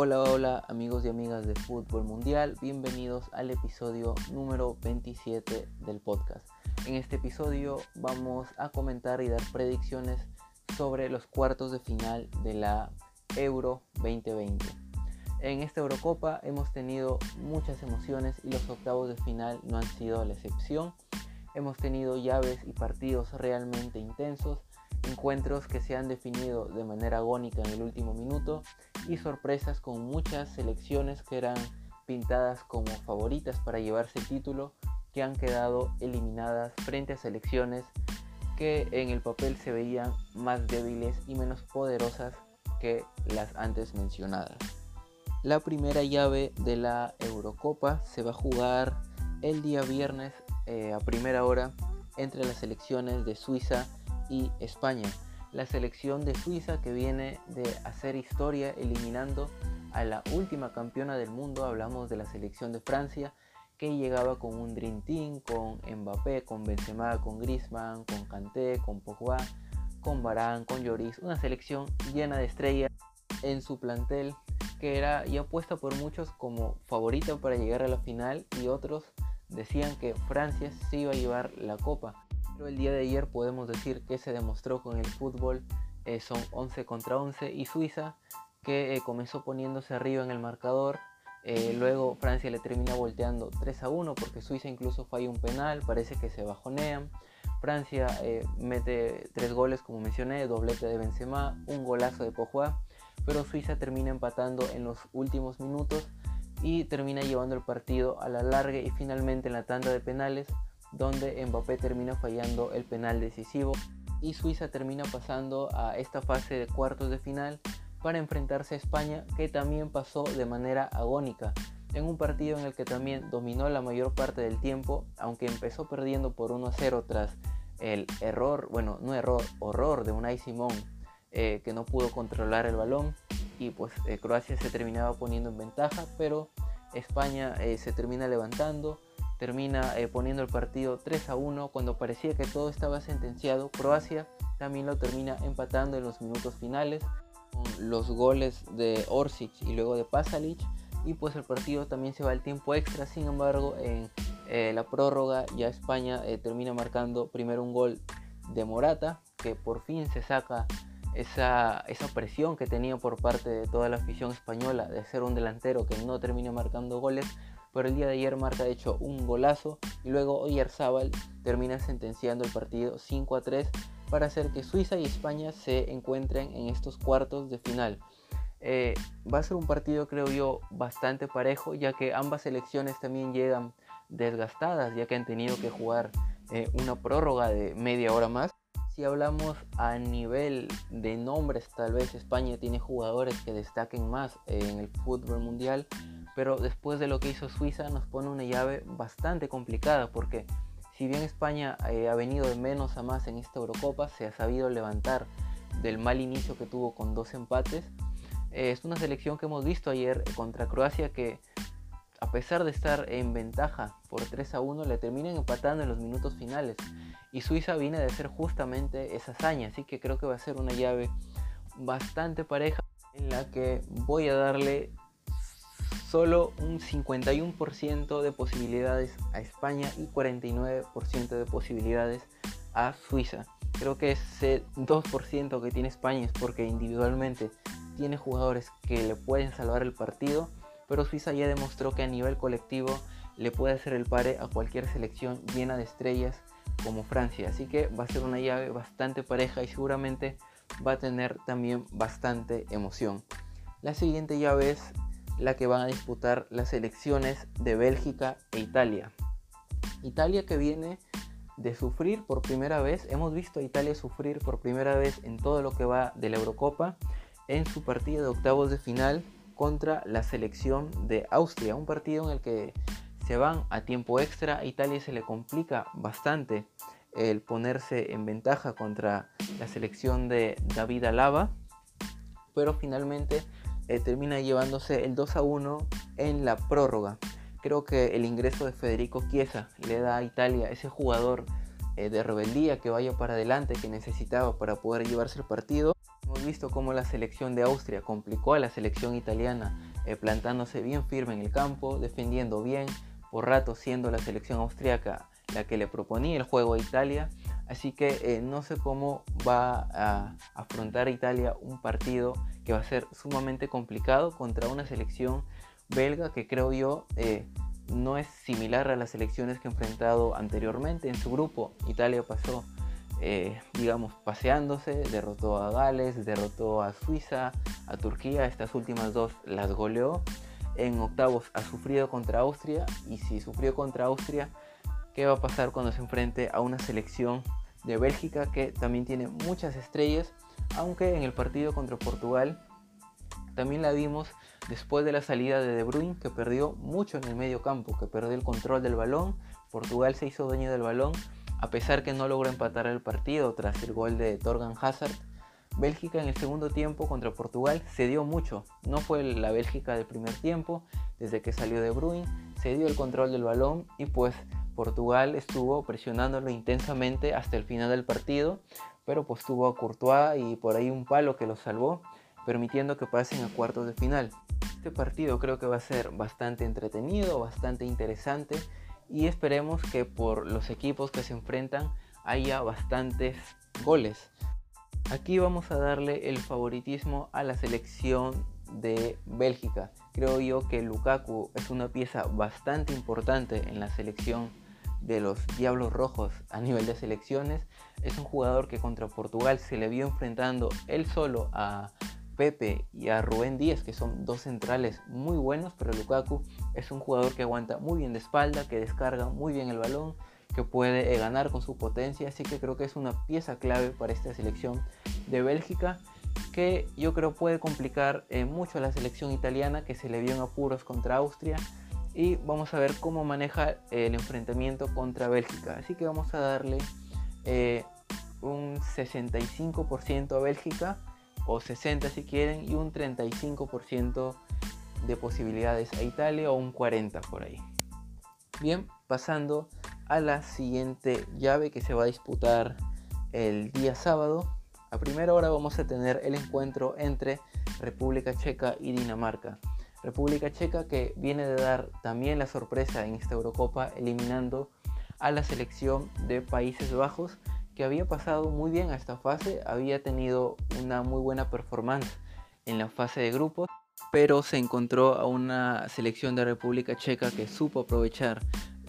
Hola, hola amigos y amigas de Fútbol Mundial, bienvenidos al episodio número 27 del podcast. En este episodio vamos a comentar y dar predicciones sobre los cuartos de final de la Euro 2020. En esta Eurocopa hemos tenido muchas emociones y los octavos de final no han sido la excepción. Hemos tenido llaves y partidos realmente intensos encuentros que se han definido de manera agónica en el último minuto y sorpresas con muchas selecciones que eran pintadas como favoritas para llevarse el título que han quedado eliminadas frente a selecciones que en el papel se veían más débiles y menos poderosas que las antes mencionadas. La primera llave de la Eurocopa se va a jugar el día viernes eh, a primera hora entre las selecciones de Suiza y España. La selección de Suiza que viene de hacer historia eliminando a la última campeona del mundo, hablamos de la selección de Francia, que llegaba con un Dream Team, con Mbappé, con Benzema, con Griezmann, con Kanté, con Pogba, con Varane, con Lloris, una selección llena de estrellas en su plantel que era ya puesta por muchos como favorita para llegar a la final y otros decían que Francia se iba a llevar la copa el día de ayer podemos decir que se demostró con el fútbol, eh, son 11 contra 11 y Suiza que eh, comenzó poniéndose arriba en el marcador, eh, luego Francia le termina volteando 3 a 1 porque Suiza incluso falla un penal, parece que se bajonean. Francia mete 3 goles como mencioné, doblete de Benzema, un golazo de Pogba, pero Suiza termina empatando en los últimos minutos y termina llevando el partido a la larga y finalmente en la tanda de penales donde Mbappé termina fallando el penal decisivo y Suiza termina pasando a esta fase de cuartos de final para enfrentarse a España que también pasó de manera agónica en un partido en el que también dominó la mayor parte del tiempo aunque empezó perdiendo por 1 a 0 tras el error, bueno no error, horror de Unai Simón eh, que no pudo controlar el balón y pues eh, Croacia se terminaba poniendo en ventaja pero España eh, se termina levantando termina eh, poniendo el partido 3 a 1 cuando parecía que todo estaba sentenciado. Croacia también lo termina empatando en los minutos finales con los goles de Orsic y luego de Pasalic y pues el partido también se va al tiempo extra. Sin embargo, en eh, la prórroga ya España eh, termina marcando primero un gol de Morata que por fin se saca esa, esa, presión que tenía por parte de toda la afición española de ser un delantero que no termina marcando goles pero el día de ayer marca de hecho un golazo y luego Oyarzabal termina sentenciando el partido 5 a 3 para hacer que Suiza y España se encuentren en estos cuartos de final. Eh, va a ser un partido creo yo bastante parejo ya que ambas selecciones también llegan desgastadas ya que han tenido que jugar eh, una prórroga de media hora más. Si hablamos a nivel de nombres, tal vez España tiene jugadores que destaquen más en el fútbol mundial, pero después de lo que hizo Suiza nos pone una llave bastante complicada porque si bien España eh, ha venido de menos a más en esta Eurocopa, se ha sabido levantar del mal inicio que tuvo con dos empates. Eh, es una selección que hemos visto ayer contra Croacia que a pesar de estar en ventaja por 3 a 1 le terminan empatando en los minutos finales y Suiza viene de hacer justamente esa hazaña, así que creo que va a ser una llave bastante pareja en la que voy a darle solo un 51% de posibilidades a España y 49% de posibilidades a Suiza. Creo que ese 2% que tiene España es porque individualmente tiene jugadores que le pueden salvar el partido, pero Suiza ya demostró que a nivel colectivo le puede hacer el pare a cualquier selección llena de estrellas como Francia. Así que va a ser una llave bastante pareja y seguramente va a tener también bastante emoción. La siguiente llave es la que van a disputar las elecciones de Bélgica e Italia. Italia que viene de sufrir por primera vez, hemos visto a Italia sufrir por primera vez en todo lo que va de la Eurocopa en su partido de octavos de final contra la selección de Austria, un partido en el que se van a tiempo extra, a Italia se le complica bastante el ponerse en ventaja contra la selección de David Alaba, pero finalmente eh, termina llevándose el 2 a 1 en la prórroga. Creo que el ingreso de Federico Chiesa le da a Italia ese jugador eh, de rebeldía que vaya para adelante que necesitaba para poder llevarse el partido. Hemos visto cómo la selección de Austria complicó a la selección italiana eh, plantándose bien firme en el campo, defendiendo bien, por rato siendo la selección austriaca la que le proponía el juego a Italia. Así que eh, no sé cómo va a afrontar Italia un partido que va a ser sumamente complicado contra una selección belga que creo yo eh, no es similar a las selecciones que ha enfrentado anteriormente en su grupo. Italia pasó, eh, digamos, paseándose, derrotó a Gales, derrotó a Suiza, a Turquía, estas últimas dos las goleó. En octavos ha sufrido contra Austria y si sufrió contra Austria, ¿qué va a pasar cuando se enfrente a una selección de Bélgica que también tiene muchas estrellas? Aunque en el partido contra Portugal también la vimos después de la salida de De Bruyne, que perdió mucho en el medio campo, que perdió el control del balón. Portugal se hizo dueño del balón, a pesar que no logró empatar el partido tras el gol de Torgan Hazard. Bélgica en el segundo tiempo contra Portugal se dio mucho. No fue la Bélgica del primer tiempo, desde que salió De Bruyne, se dio el control del balón y pues Portugal estuvo presionándolo intensamente hasta el final del partido, pero pues tuvo a Courtois y por ahí un palo que lo salvó permitiendo que pasen a cuartos de final. Este partido creo que va a ser bastante entretenido, bastante interesante y esperemos que por los equipos que se enfrentan haya bastantes goles. Aquí vamos a darle el favoritismo a la selección de Bélgica. Creo yo que Lukaku es una pieza bastante importante en la selección de los Diablos Rojos a nivel de selecciones. Es un jugador que contra Portugal se le vio enfrentando él solo a Pepe y a Rubén Díaz, que son dos centrales muy buenos, pero Lukaku es un jugador que aguanta muy bien de espalda, que descarga muy bien el balón, que puede eh, ganar con su potencia, así que creo que es una pieza clave para esta selección de Bélgica, que yo creo puede complicar eh, mucho a la selección italiana, que se le vio en apuros contra Austria, y vamos a ver cómo maneja el enfrentamiento contra Bélgica, así que vamos a darle eh, un 65% a Bélgica, o 60 si quieren, y un 35% de posibilidades a Italia o un 40 por ahí. Bien, pasando a la siguiente llave que se va a disputar el día sábado. A primera hora vamos a tener el encuentro entre República Checa y Dinamarca. República Checa que viene de dar también la sorpresa en esta Eurocopa eliminando a la selección de Países Bajos que había pasado muy bien a esta fase, había tenido una muy buena performance en la fase de grupos, pero se encontró a una selección de República Checa que supo aprovechar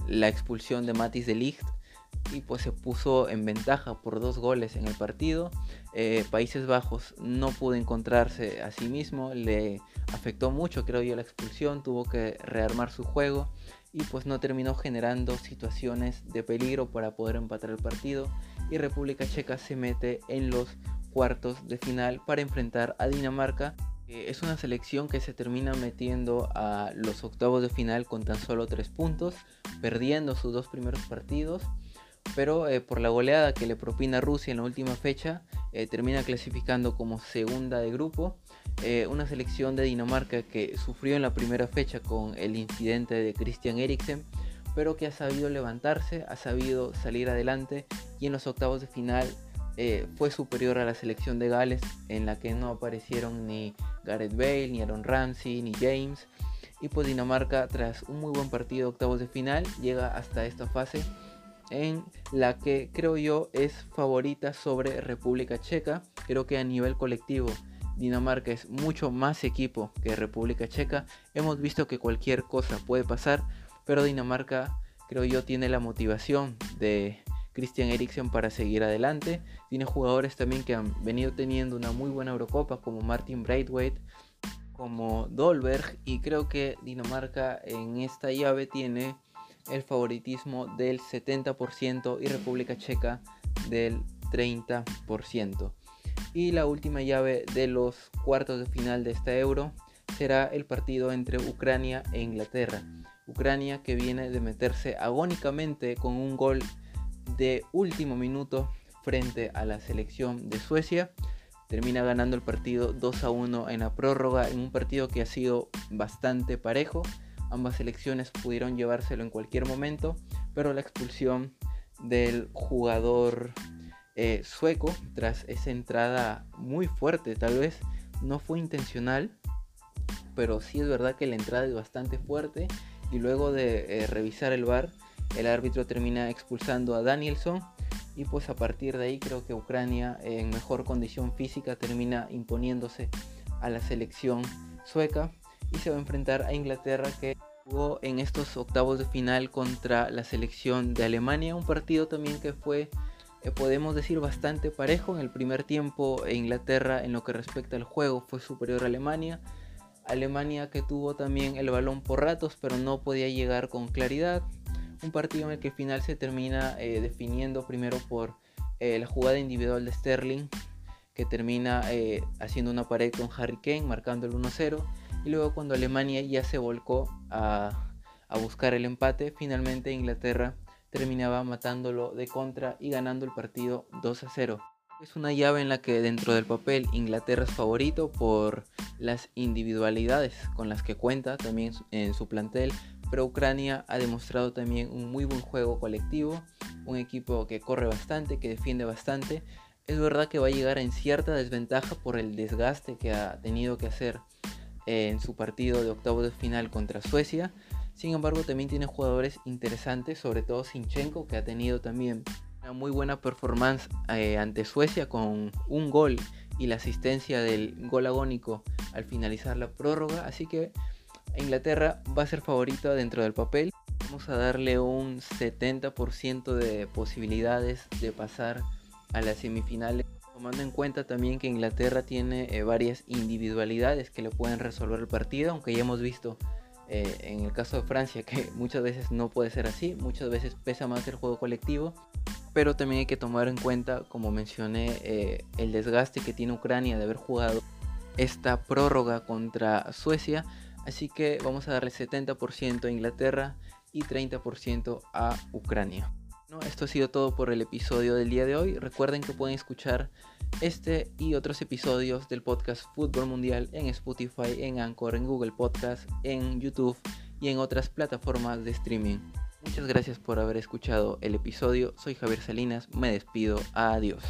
la expulsión de Matis de Ligt y pues se puso en ventaja por dos goles en el partido. Eh, Países Bajos no pudo encontrarse a sí mismo, le afectó mucho creo yo la expulsión, tuvo que rearmar su juego y pues no terminó generando situaciones de peligro para poder empatar el partido y República Checa se mete en los cuartos de final para enfrentar a Dinamarca. es una selección que se termina metiendo a los octavos de final con tan solo tres puntos, perdiendo sus dos primeros partidos, pero eh, por la goleada que le propina Rusia en la última fecha, eh, termina clasificando como segunda de grupo. Eh, una selección de Dinamarca que sufrió en la primera fecha con el incidente de Christian Eriksen, pero que ha sabido levantarse, ha sabido salir adelante y en los octavos de final fue superior a la selección de Gales en la que no aparecieron ni Gareth Bale, ni Aaron Ramsey, ni James. Y pues Dinamarca tras un muy buen partido de octavos de final llega hasta esta fase en la que creo yo es favorita sobre República Checa. Creo que a nivel colectivo Dinamarca es mucho más equipo que República Checa. Hemos visto que cualquier cosa puede pasar, pero Dinamarca creo yo tiene la motivación de Christian Eriksen para seguir adelante. Tiene jugadores también que han venido teniendo una muy buena Eurocopa como Martin Braithwaite, como Dolberg y creo que Dinamarca en esta llave tiene el favoritismo del 70% y República Checa del 30%. Y la última llave de los cuartos de final de esta Euro será el partido entre Ucrania e Inglaterra. Ucrania que viene de meterse agónicamente con un gol de último minuto frente a la selección de Suecia. Termina ganando el partido 2 a 1 en la prórroga, en un partido que ha sido bastante parejo. Ambas selecciones pudieron llevárselo en cualquier momento, pero la expulsión del jugador eh, sueco tras esa entrada muy fuerte, tal vez no fue intencional, pero sí es verdad que la entrada es bastante fuerte y luego de eh, revisar el VAR, el árbitro termina expulsando a Danielson y pues a partir de ahí creo que Ucrania en mejor condición física termina imponiéndose a la selección sueca y se va a enfrentar a Inglaterra que jugó en estos octavos de final contra la selección de Alemania, un partido también que fue eh, podemos decir bastante parejo. En el primer tiempo Inglaterra en lo que respecta al juego fue superior a Alemania. Alemania que tuvo también el balón por ratos pero no podía llegar con claridad. Un partido en el que al final se termina eh, definiendo primero por eh, la jugada individual de Sterling que termina haciendo una pared con Harry Kane marcando el 1-0 y luego cuando Alemania ya se volcó a, buscar el empate finalmente Inglaterra terminaba matándolo de contra y ganando el partido 2 a 0. Es una llave en la que dentro del papel Inglaterra es favorito por las individualidades con las que cuenta también en su plantel, pero Ucrania ha demostrado también un muy buen juego colectivo, un equipo que corre bastante, que defiende bastante. Es verdad que va a llegar en cierta desventaja por el desgaste que ha tenido que hacer en su partido de octavo de final contra Suecia, sin embargo, también tiene jugadores interesantes, sobre todo Sinchenko, que ha tenido también una muy buena performance eh, ante Suecia con un gol y la asistencia del gol agónico al finalizar la prórroga. Así que Inglaterra va a ser favorita dentro del papel. Vamos a darle un 70% de posibilidades de pasar a las semifinales. Tomando en cuenta también que Inglaterra tiene eh, varias individualidades que le pueden resolver el partido, aunque ya hemos visto eh, en el caso de Francia, que muchas veces no puede ser así, muchas veces pesa más el juego colectivo, pero también hay que tomar en cuenta, como mencioné, eh, el desgaste que tiene Ucrania de haber jugado esta prórroga contra Suecia, así que vamos a darle 70% a Inglaterra y 30% a Ucrania. Esto ha sido todo por el episodio del día de hoy. Recuerden que pueden escuchar este y otros episodios del podcast Fútbol Mundial en Spotify, en Anchor, en Google Podcast, en YouTube y en otras plataformas de streaming. Muchas gracias por haber escuchado el episodio. Soy Javier Salinas, me despido. Adiós.